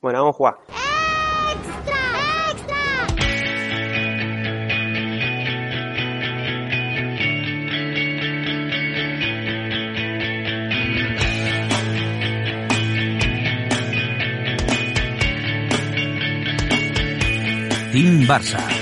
Bueno, vamos a jugar. ¡Extra! ¡Extra! Team Barça.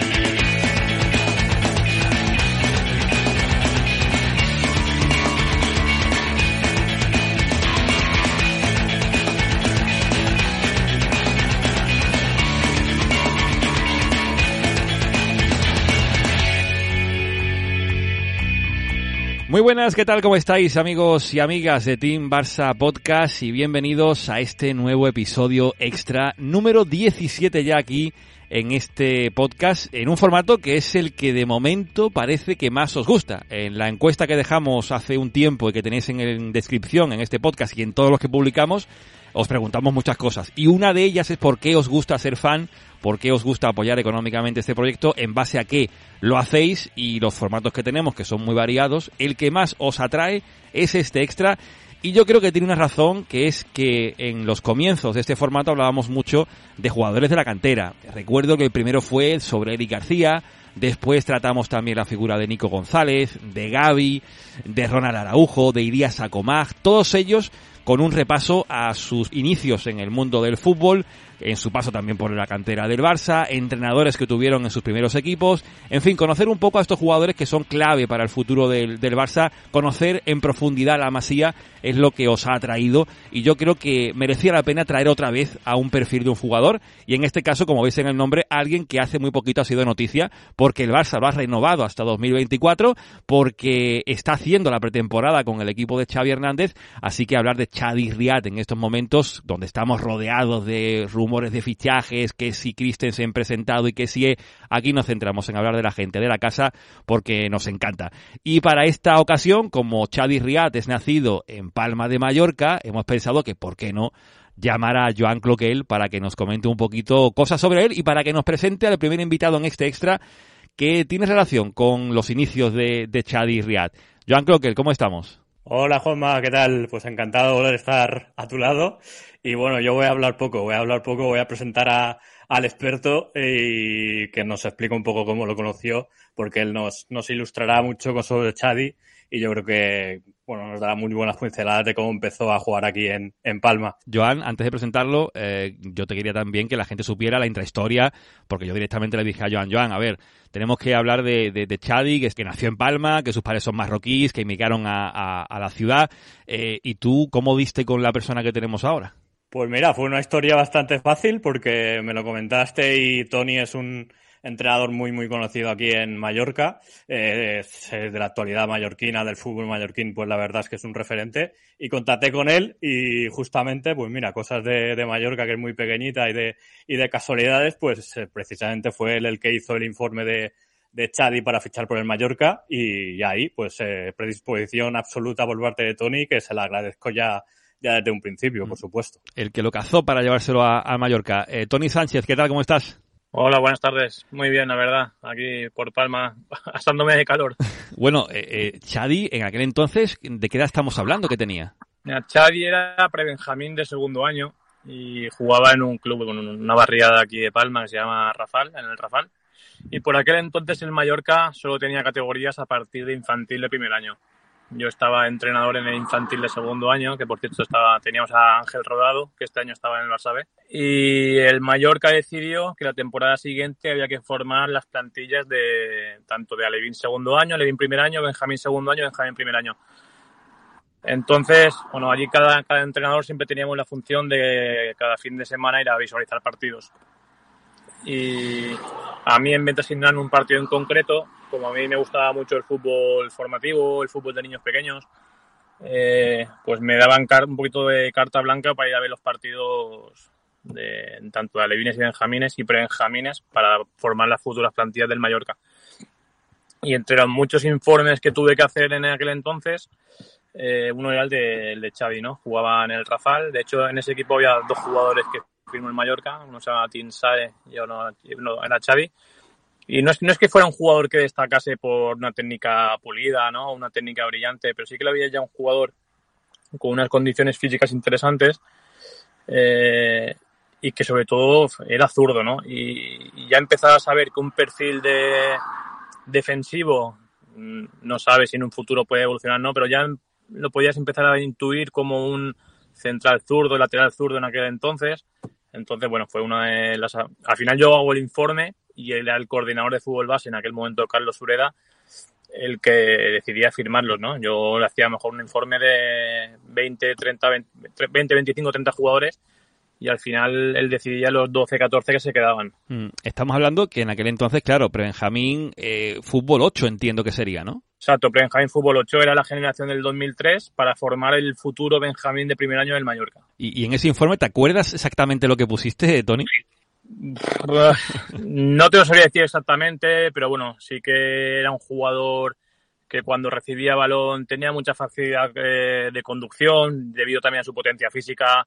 Muy buenas, ¿qué tal? ¿Cómo estáis amigos y amigas de Team Barça Podcast? Y bienvenidos a este nuevo episodio extra número 17 ya aquí en este podcast, en un formato que es el que de momento parece que más os gusta. En la encuesta que dejamos hace un tiempo y que tenéis en, descripción en este podcast y en todos los que publicamos, os preguntamos muchas cosas. Y una de ellas es por qué os gusta ser fan, por qué os gusta apoyar económicamente este proyecto, en base a qué lo hacéis y los formatos que tenemos, que son muy variados. El que más os atrae es este extra. Y yo creo que tiene una razón, que es que en los comienzos de este formato hablábamos mucho de jugadores de la cantera. Recuerdo que el primero fue sobre Eric García, Después tratamos también la figura de Nico González, de Gaby, de Ronald Araujo, de Irías Sacomag, todos ellos con un repaso a sus inicios en el mundo del fútbol, en su paso también por la cantera del Barça, entrenadores que tuvieron en sus primeros equipos, en fin, conocer un poco a estos jugadores que son clave para el futuro del, del Barça, conocer en profundidad la masía es lo que os ha atraído y yo creo que merecía la pena traer otra vez a un perfil de un jugador y en este caso, como veis en el nombre, alguien que hace muy poquito ha sido noticia porque el Barça lo ha renovado hasta 2024, porque está haciendo la pretemporada con el equipo de Xavi Hernández, así que hablar de Xavi Riad en estos momentos, donde estamos rodeados de rumores de fichajes, que si Christensen presentado y que si aquí nos centramos en hablar de la gente de la casa porque nos encanta. Y para esta ocasión, como Xavi Riad es nacido en Palma de Mallorca, hemos pensado que por qué no llamar a Joan Cloquel para que nos comente un poquito cosas sobre él y para que nos presente al primer invitado en este extra que tiene relación con los inicios de, de Xavi Riad. Joan Cloquel, ¿cómo estamos? Hola Juanma, ¿qué tal? Pues encantado de estar a tu lado. Y bueno, yo voy a hablar poco, voy a hablar poco, voy a presentar a, al experto y que nos explique un poco cómo lo conoció, porque él nos, nos ilustrará mucho con sobre Chadi y yo creo que bueno, nos dará muy buenas pinceladas de cómo empezó a jugar aquí en, en Palma. Joan, antes de presentarlo, eh, yo te quería también que la gente supiera la intrahistoria, porque yo directamente le dije a Joan, Joan, a ver, tenemos que hablar de, de, Chadi, que, que nació en Palma, que sus padres son marroquíes, que emigraron a la ciudad, eh, y tú, ¿cómo diste con la persona que tenemos ahora? Pues mira, fue una historia bastante fácil porque me lo comentaste y Tony es un entrenador muy, muy conocido aquí en Mallorca, eh, de la actualidad mallorquina, del fútbol mallorquín, pues la verdad es que es un referente. Y contacté con él y justamente, pues mira, cosas de, Mallorca que es muy pequeñita y de, y de casualidades, pues eh, precisamente fue él el que hizo el informe de, de Chadi para fichar por el Mallorca y ahí, pues eh, predisposición absoluta por parte de Tony, que se la agradezco ya ya desde un principio, por supuesto. El que lo cazó para llevárselo a, a Mallorca. Eh, Tony Sánchez, ¿qué tal? ¿Cómo estás? Hola, buenas tardes. Muy bien, la verdad. Aquí por Palma, asándome de calor. bueno, eh, eh, Chadi, en aquel entonces, ¿de qué edad estamos hablando que tenía? Mira, Chadi era pre-Benjamín de segundo año y jugaba en un club, con una barriada aquí de Palma que se llama Rafal, en el Rafal. Y por aquel entonces el Mallorca solo tenía categorías a partir de infantil de primer año. Yo estaba entrenador en el infantil de segundo año, que por cierto estaba, teníamos a Ángel Rodado, que este año estaba en el Barça. Y el Mallorca decidió que la temporada siguiente había que formar las plantillas de tanto de Alevín segundo año, Alevín primer año, Benjamín segundo año, Benjamín primer año. Entonces, bueno, allí cada, cada entrenador siempre teníamos la función de cada fin de semana ir a visualizar partidos. Y a mí en vez de asignar un partido en concreto, como a mí me gustaba mucho el fútbol formativo, el fútbol de niños pequeños, eh, pues me daban un poquito de carta blanca para ir a ver los partidos de tanto de alevines y benjamines y prebenjamines para formar las futuras plantillas del Mallorca. Y entre los muchos informes que tuve que hacer en aquel entonces, eh, uno era el de, el de Xavi, ¿no? Jugaba en el Rafal. De hecho, en ese equipo había dos jugadores que firmó en Mallorca, se llama Tim Sae y uno, uno era Xavi. Y no es, no es que fuera un jugador que destacase por una técnica pulida, ¿no? Una técnica brillante, pero sí que lo había ya un jugador con unas condiciones físicas interesantes. Eh, y que sobre todo era zurdo, ¿no? Y, y ya empezaba a saber que un perfil de defensivo mm, no sabe si en un futuro puede evolucionar, no, pero ya lo podías empezar a intuir como un central zurdo, lateral zurdo en aquel entonces. Entonces, bueno, fue una de las... Al final yo hago el informe y era el coordinador de fútbol base en aquel momento, Carlos Sureda, el que decidía firmarlos, ¿no? Yo le hacía mejor un informe de 20, 30, 20, 25, 30 jugadores y al final él decidía los 12, 14 que se quedaban. Mm, estamos hablando que en aquel entonces, claro, Prebenjamín, eh, fútbol 8 entiendo que sería, ¿no? Exacto, Benjamín Fútbol 8 era la generación del 2003 para formar el futuro Benjamín de primer año del Mallorca. ¿Y, y en ese informe te acuerdas exactamente lo que pusiste, Tony? No te lo sabría decir exactamente, pero bueno, sí que era un jugador que cuando recibía balón tenía mucha facilidad de, de conducción, debido también a su potencia física.